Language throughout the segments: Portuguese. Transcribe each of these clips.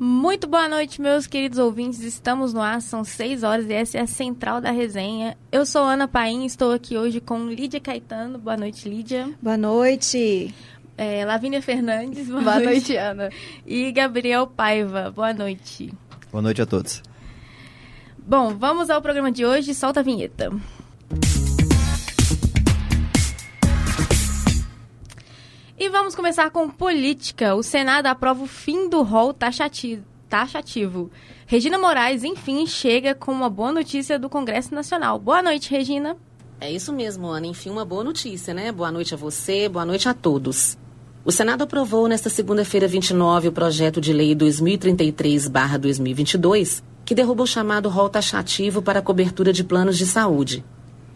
Muito boa noite, meus queridos ouvintes. Estamos no ar, são 6 horas e essa é a central da resenha. Eu sou Ana Paim, estou aqui hoje com Lídia Caetano. Boa noite, Lídia. Boa noite. É, Lavínia Fernandes. Boa, boa noite. noite, Ana. E Gabriel Paiva. Boa noite. Boa noite a todos. Bom, vamos ao programa de hoje. Solta a vinheta. Vamos começar com política. O Senado aprova o fim do rol taxativo. Regina Moraes, enfim, chega com uma boa notícia do Congresso Nacional. Boa noite, Regina. É isso mesmo, Ana. Enfim, uma boa notícia, né? Boa noite a você, boa noite a todos. O Senado aprovou nesta segunda-feira 29 o projeto de lei 2033-2022, que derruba o chamado rol taxativo para a cobertura de planos de saúde.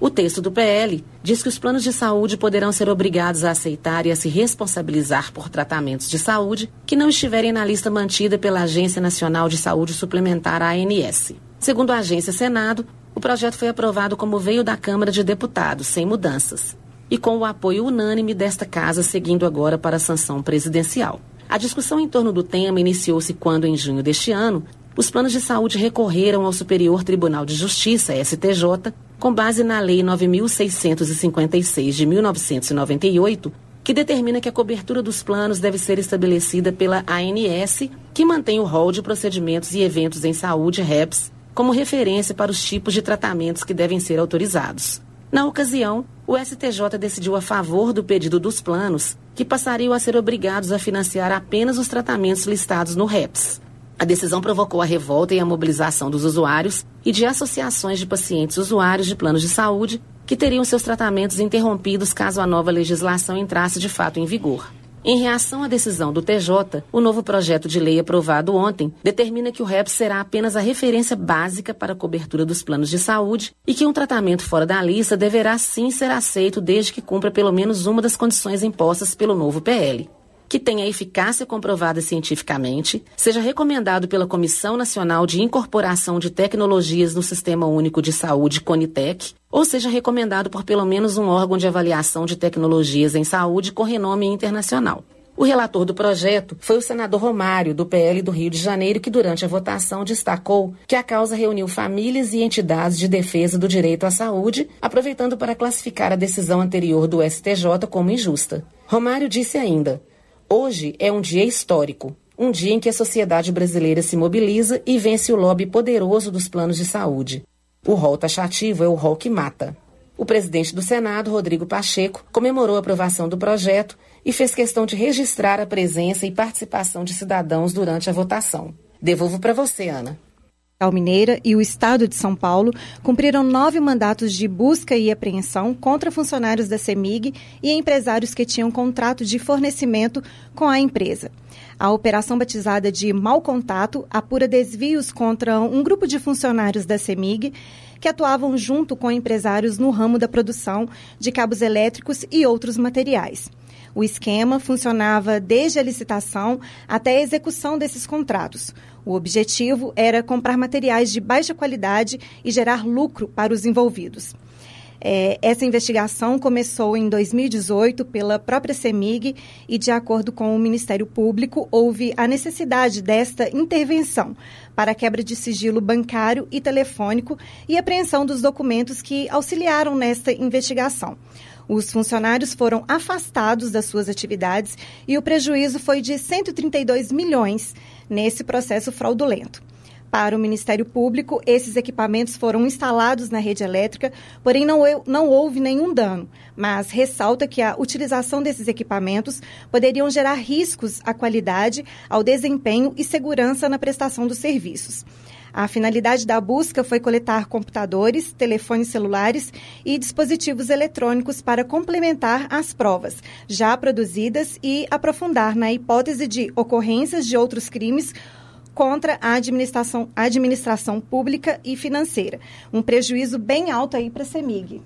O texto do PL diz que os planos de saúde poderão ser obrigados a aceitar e a se responsabilizar por tratamentos de saúde que não estiverem na lista mantida pela Agência Nacional de Saúde Suplementar, ANS. Segundo a agência Senado, o projeto foi aprovado como veio da Câmara de Deputados, sem mudanças, e com o apoio unânime desta casa, seguindo agora para a sanção presidencial. A discussão em torno do tema iniciou-se quando, em junho deste ano, os planos de saúde recorreram ao Superior Tribunal de Justiça, STJ, com base na Lei 9656 de 1998, que determina que a cobertura dos planos deve ser estabelecida pela ANS, que mantém o rol de procedimentos e eventos em saúde REPS como referência para os tipos de tratamentos que devem ser autorizados. Na ocasião, o STJ decidiu a favor do pedido dos planos, que passariam a ser obrigados a financiar apenas os tratamentos listados no REPS. A decisão provocou a revolta e a mobilização dos usuários e de associações de pacientes usuários de planos de saúde que teriam seus tratamentos interrompidos caso a nova legislação entrasse de fato em vigor. Em reação à decisão do TJ, o novo projeto de lei aprovado ontem determina que o REP será apenas a referência básica para a cobertura dos planos de saúde e que um tratamento fora da lista deverá sim ser aceito desde que cumpra pelo menos uma das condições impostas pelo novo PL que tenha eficácia comprovada cientificamente, seja recomendado pela Comissão Nacional de Incorporação de Tecnologias no Sistema Único de Saúde, CONITEC, ou seja recomendado por pelo menos um órgão de avaliação de tecnologias em saúde com renome internacional. O relator do projeto foi o senador Romário, do PL do Rio de Janeiro, que durante a votação destacou que a causa reuniu famílias e entidades de defesa do direito à saúde, aproveitando para classificar a decisão anterior do STJ como injusta. Romário disse ainda: Hoje é um dia histórico, um dia em que a sociedade brasileira se mobiliza e vence o lobby poderoso dos planos de saúde. O rol taxativo é o rol que mata. O presidente do Senado, Rodrigo Pacheco, comemorou a aprovação do projeto e fez questão de registrar a presença e participação de cidadãos durante a votação. Devolvo para você, Ana. Mineira e o Estado de São Paulo cumpriram nove mandatos de busca e apreensão contra funcionários da CEMIG e empresários que tinham contrato de fornecimento com a empresa. A operação batizada de Mal Contato apura desvios contra um grupo de funcionários da CEMIG que atuavam junto com empresários no ramo da produção de cabos elétricos e outros materiais. O esquema funcionava desde a licitação até a execução desses contratos. O objetivo era comprar materiais de baixa qualidade e gerar lucro para os envolvidos. É, essa investigação começou em 2018 pela própria CEMIG e, de acordo com o Ministério Público, houve a necessidade desta intervenção para a quebra de sigilo bancário e telefônico e apreensão dos documentos que auxiliaram nesta investigação. Os funcionários foram afastados das suas atividades e o prejuízo foi de 132 milhões nesse processo fraudulento. Para o Ministério Público, esses equipamentos foram instalados na rede elétrica, porém não, não houve nenhum dano, mas ressalta que a utilização desses equipamentos poderiam gerar riscos à qualidade, ao desempenho e segurança na prestação dos serviços. A finalidade da busca foi coletar computadores, telefones celulares e dispositivos eletrônicos para complementar as provas já produzidas e aprofundar na hipótese de ocorrências de outros crimes contra a administração, administração pública e financeira. Um prejuízo bem alto aí para a CEMIG.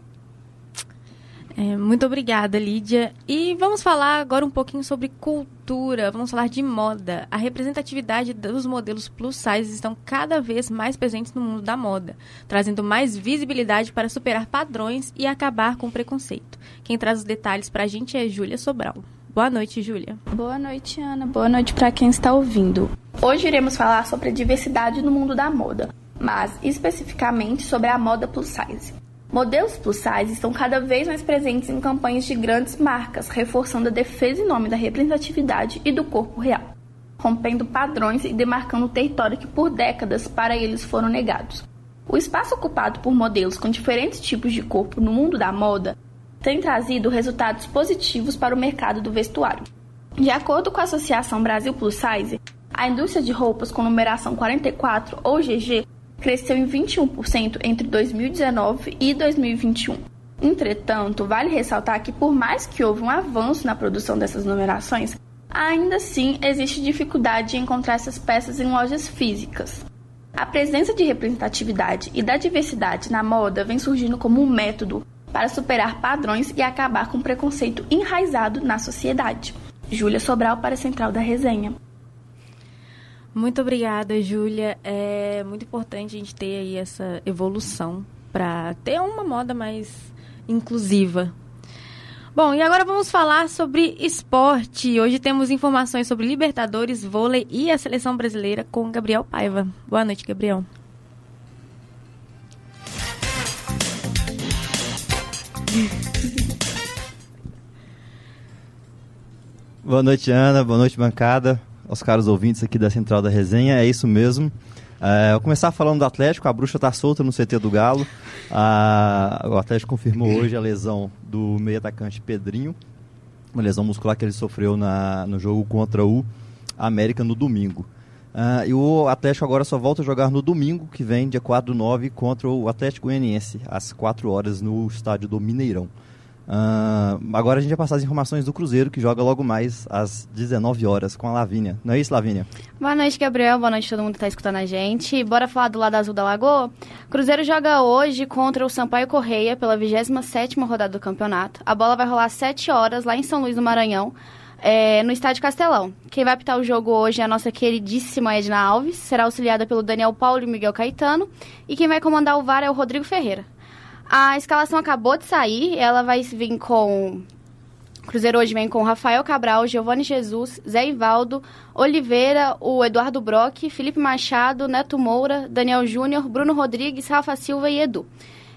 É, muito obrigada, Lídia. E vamos falar agora um pouquinho sobre cultura, vamos falar de moda. A representatividade dos modelos plus size estão cada vez mais presentes no mundo da moda, trazendo mais visibilidade para superar padrões e acabar com o preconceito. Quem traz os detalhes para a gente é Júlia Sobral. Boa noite, Júlia. Boa noite, Ana. Boa noite para quem está ouvindo. Hoje iremos falar sobre a diversidade no mundo da moda, mas especificamente sobre a moda plus size. Modelos plus size estão cada vez mais presentes em campanhas de grandes marcas, reforçando a defesa em nome da representatividade e do corpo real, rompendo padrões e demarcando território que por décadas para eles foram negados. O espaço ocupado por modelos com diferentes tipos de corpo no mundo da moda tem trazido resultados positivos para o mercado do vestuário. De acordo com a Associação Brasil Plus Size, a indústria de roupas com numeração 44 ou GG cresceu em 21% entre 2019 e 2021. Entretanto, vale ressaltar que, por mais que houve um avanço na produção dessas numerações, ainda assim existe dificuldade de encontrar essas peças em lojas físicas. A presença de representatividade e da diversidade na moda vem surgindo como um método para superar padrões e acabar com o preconceito enraizado na sociedade. Júlia Sobral para a Central da Resenha. Muito obrigada, Júlia. É muito importante a gente ter aí essa evolução para ter uma moda mais inclusiva. Bom, e agora vamos falar sobre esporte. Hoje temos informações sobre Libertadores, vôlei e a seleção brasileira com Gabriel Paiva. Boa noite, Gabriel. Boa noite, Ana. Boa noite, bancada aos caros ouvintes aqui da Central da Resenha. É isso mesmo. É, vou começar falando do Atlético. A bruxa está solta no CT do Galo. o Atlético confirmou hoje a lesão do meio atacante Pedrinho. Uma lesão muscular que ele sofreu na, no jogo contra o América no domingo. Uh, e o Atlético agora só volta a jogar no domingo, que vem, dia 4 do 9, contra o Atlético Goianiense, às 4 horas, no estádio do Mineirão. Uh, agora a gente vai passar as informações do Cruzeiro, que joga logo mais às 19 horas com a Lavínia. Não é isso, Lavínia? Boa noite, Gabriel. Boa noite a todo mundo que está escutando a gente. Bora falar do lado azul da Lagoa? Cruzeiro joga hoje contra o Sampaio Correia pela 27 rodada do campeonato. A bola vai rolar às 7 horas lá em São Luís do Maranhão. É, no Estádio Castelão. Quem vai apitar o jogo hoje é a nossa queridíssima Edna Alves, será auxiliada pelo Daniel Paulo e Miguel Caetano, e quem vai comandar o VAR é o Rodrigo Ferreira. A escalação acabou de sair, ela vai vir com. Cruzeiro hoje vem com Rafael Cabral, Giovanni Jesus, Zé Ivaldo, Oliveira, o Eduardo Brock, Felipe Machado, Neto Moura, Daniel Júnior, Bruno Rodrigues, Rafa Silva e Edu.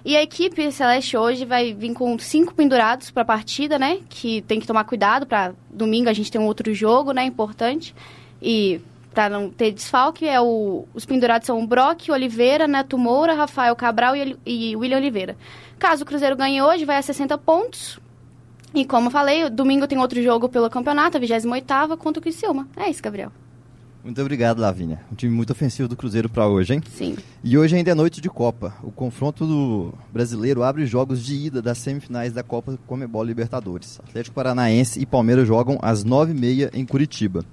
E a equipe Celeste hoje vai vir com cinco pendurados para a partida, né? Que tem que tomar cuidado para domingo a gente ter um outro jogo, né? Importante. E para não ter desfalque, é o, os pendurados são o Brock, Oliveira, Neto Moura, Rafael Cabral e, e William Oliveira. Caso o Cruzeiro ganhe hoje, vai a 60 pontos. E como eu falei, domingo tem outro jogo pelo campeonato, a 28ª, contra o Criciúma. É isso, Gabriel. Muito obrigado, Lavínia. Um time muito ofensivo do Cruzeiro para hoje, hein? Sim. E hoje ainda é noite de Copa. O confronto do brasileiro abre jogos de ida das semifinais da Copa Comebol Libertadores. Atlético Paranaense e Palmeiras jogam às 9h30 em Curitiba.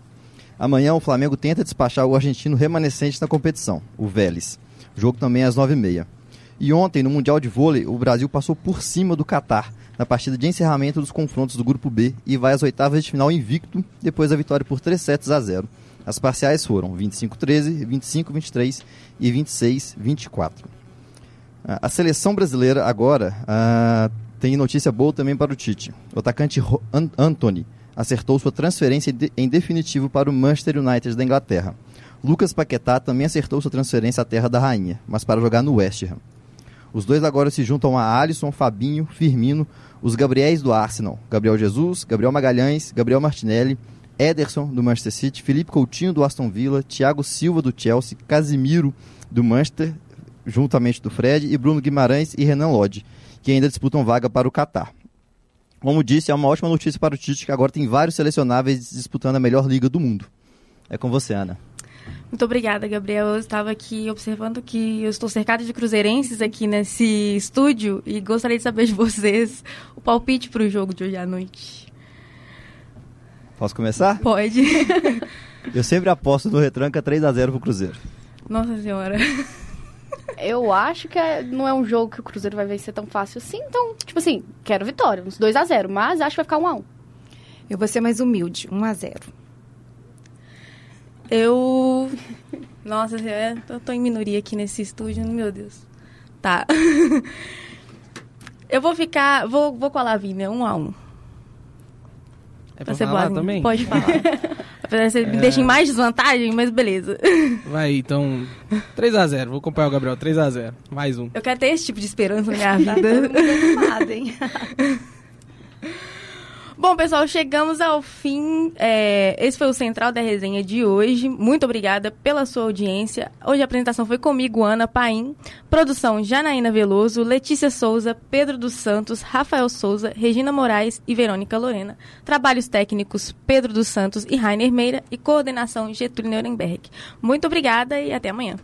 Amanhã o Flamengo tenta despachar o argentino remanescente na competição, o Vélez. O jogo também é às 9h30. E ontem, no Mundial de Vôlei, o Brasil passou por cima do Catar na partida de encerramento dos confrontos do Grupo B e vai às oitavas de final invicto depois da vitória por 3 sets a 0. As parciais foram 25-13, 25-23 e 26-24. A seleção brasileira agora uh, tem notícia boa também para o Tite. O atacante Anthony acertou sua transferência em definitivo para o Manchester United da Inglaterra. Lucas Paquetá também acertou sua transferência à Terra da Rainha, mas para jogar no West Ham. Os dois agora se juntam a Alisson, Fabinho, Firmino, os Gabriéis do Arsenal, Gabriel Jesus, Gabriel Magalhães, Gabriel Martinelli, Ederson do Manchester City, Felipe Coutinho do Aston Villa, Thiago Silva do Chelsea, Casimiro do Manchester, juntamente do Fred, e Bruno Guimarães e Renan Lodge, que ainda disputam vaga para o Catar. Como disse, é uma ótima notícia para o Tite, que agora tem vários selecionáveis disputando a melhor liga do mundo. É com você, Ana. Muito obrigada, Gabriel. Eu estava aqui observando que eu estou cercada de cruzeirenses aqui nesse estúdio e gostaria de saber de vocês o palpite para o jogo de hoje à noite. Posso começar? Pode. eu sempre aposto no retranca 3 a 0 pro Cruzeiro. Nossa Senhora. Eu acho que é, não é um jogo que o Cruzeiro vai vencer tão fácil assim. Então, tipo assim, quero vitória, uns 2 a 0 mas acho que vai ficar 1 a 1 Eu vou ser mais humilde, 1 a 0 Eu. Nossa, eu tô em minoria aqui nesse estúdio, meu Deus. Tá. Eu vou ficar. Vou, vou com a Lavínia, 1 a 1 É pra ser falar também? Pode falar. Apesar de você me deixa em mais desvantagem, mas beleza. Vai, então. 3x0. Vou acompanhar o Gabriel. 3x0. Mais um. Eu quero ter esse tipo de esperança na minha Tá todo vida. mundo animado, hein? Bom, pessoal, chegamos ao fim. É, esse foi o Central da Resenha de hoje. Muito obrigada pela sua audiência. Hoje a apresentação foi comigo, Ana Paim. Produção, Janaína Veloso, Letícia Souza, Pedro dos Santos, Rafael Souza, Regina Moraes e Verônica Lorena. Trabalhos técnicos, Pedro dos Santos e Rainer Meira. E coordenação, Getúlio Nuremberg. Muito obrigada e até amanhã.